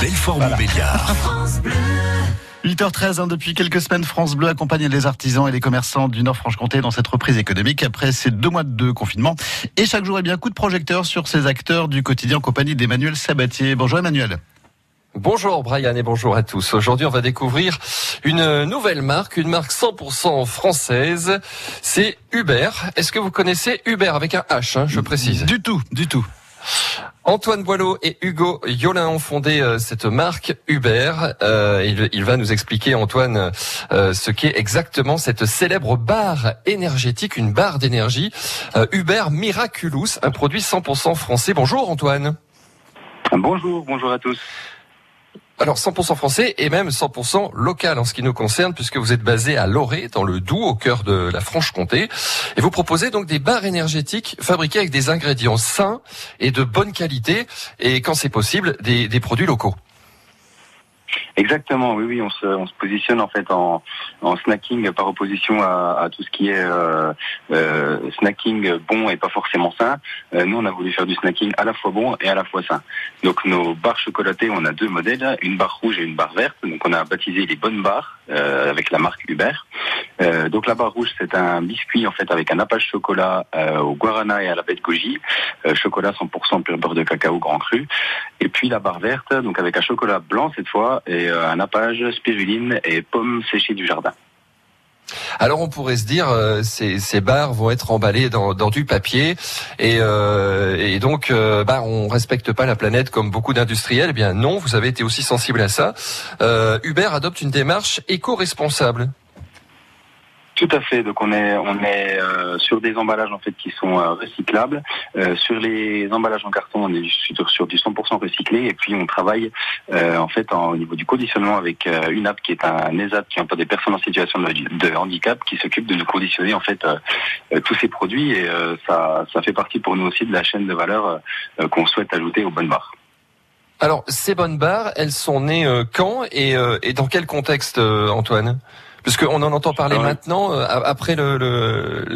Belfort-Montbéliard. 8h13, hein, depuis quelques semaines, France Bleu accompagne les artisans et les commerçants du Nord-Franche-Comté dans cette reprise économique après ces deux mois de confinement. Et chaque jour, eh bien, coup de projecteur sur ces acteurs du quotidien en compagnie d'Emmanuel Sabatier. Bonjour Emmanuel. Bonjour Brian et bonjour à tous. Aujourd'hui, on va découvrir une nouvelle marque, une marque 100% française. C'est Uber. Est-ce que vous connaissez Uber avec un H, hein, je précise? Du tout, du tout. Antoine Boileau et Hugo Yolin ont fondé euh, cette marque Uber. Euh, il, va nous expliquer, Antoine, euh, ce qu'est exactement cette célèbre barre énergétique, une barre d'énergie, Uber Miraculous, un produit 100% français. Bonjour Antoine. Bonjour, bonjour à tous. Alors 100% français et même 100% local en ce qui nous concerne puisque vous êtes basé à Loré dans le Doubs au cœur de la Franche-Comté et vous proposez donc des barres énergétiques fabriquées avec des ingrédients sains et de bonne qualité et quand c'est possible des produits locaux. Exactement, oui, oui, on se, on se positionne en fait en, en snacking par opposition à, à, tout ce qui est euh, euh, snacking bon et pas forcément sain. Euh, nous, on a voulu faire du snacking à la fois bon et à la fois sain. Donc nos barres chocolatées, on a deux modèles, une barre rouge et une barre verte. Donc on a baptisé les bonnes barres euh, avec la marque Uber. Euh, donc la barre rouge, c'est un biscuit en fait avec un nappage chocolat euh, au guarana et à la baie de goji, chocolat 100% pur beurre de cacao grand cru. Et puis la barre verte, donc avec un chocolat blanc cette fois et un nappage spiruline et pommes séchées du jardin. Alors on pourrait se dire euh, ces, barres vont être emballées dans, du papier et, euh, donc euh, bah, on respecte pas la planète comme beaucoup d'industriels. Eh bien non, vous avez été aussi sensible à ça. Euh, Uber adopte une démarche éco-responsable. Tout à fait. Donc on est on est euh, sur des emballages en fait qui sont euh, recyclables. Euh, sur les emballages en carton, on est sur, sur du 100% recyclé. Et puis on travaille euh, en fait au niveau du conditionnement avec euh, une app qui est un ESAT qui emploie des personnes en situation de, handicap qui s'occupe de nous conditionner en fait tous ces produits. Et ça ça fait partie pour nous aussi de la chaîne de valeur qu'on souhaite ajouter aux bonnes barres. Alors ces bonnes barres, elles sont nées quand et, et dans quel contexte, Antoine? Puisqu'on en entend parler maintenant, après le, le, la